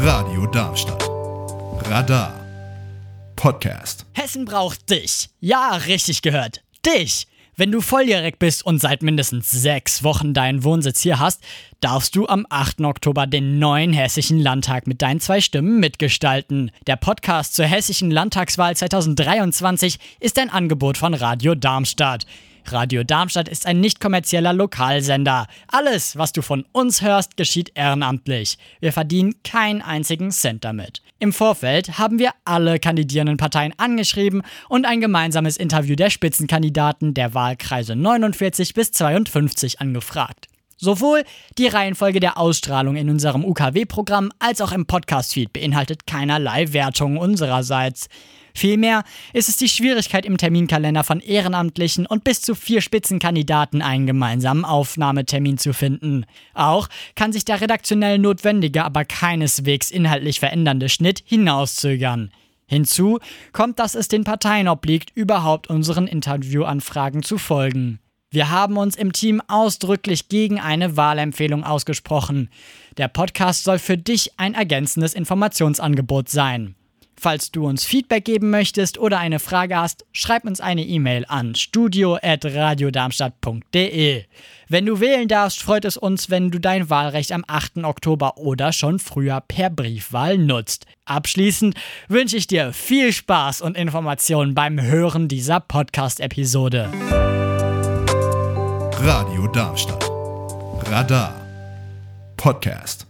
Radio Darmstadt. Radar. Podcast. Hessen braucht dich. Ja, richtig gehört. Dich. Wenn du volljährig bist und seit mindestens sechs Wochen deinen Wohnsitz hier hast, darfst du am 8. Oktober den neuen Hessischen Landtag mit deinen zwei Stimmen mitgestalten. Der Podcast zur Hessischen Landtagswahl 2023 ist ein Angebot von Radio Darmstadt. Radio Darmstadt ist ein nicht kommerzieller Lokalsender. Alles, was du von uns hörst, geschieht ehrenamtlich. Wir verdienen keinen einzigen Cent damit. Im Vorfeld haben wir alle kandidierenden Parteien angeschrieben und ein gemeinsames Interview der Spitzenkandidaten der Wahlkreise 49 bis 52 angefragt. Sowohl die Reihenfolge der Ausstrahlung in unserem UKW-Programm als auch im Podcast-Feed beinhaltet keinerlei Wertung unsererseits. Vielmehr ist es die Schwierigkeit im Terminkalender von Ehrenamtlichen und bis zu vier Spitzenkandidaten einen gemeinsamen Aufnahmetermin zu finden. Auch kann sich der redaktionell notwendige, aber keineswegs inhaltlich verändernde Schnitt hinauszögern. Hinzu kommt, dass es den Parteien obliegt, überhaupt unseren Interviewanfragen zu folgen. Wir haben uns im Team ausdrücklich gegen eine Wahlempfehlung ausgesprochen. Der Podcast soll für dich ein ergänzendes Informationsangebot sein. Falls du uns Feedback geben möchtest oder eine Frage hast, schreib uns eine E-Mail an studio@radiodarmstadt.de. Wenn du wählen darfst, freut es uns, wenn du dein Wahlrecht am 8. Oktober oder schon früher per Briefwahl nutzt. Abschließend wünsche ich dir viel Spaß und Informationen beim Hören dieser Podcast-Episode. Radio Darmstadt. Radar. Podcast.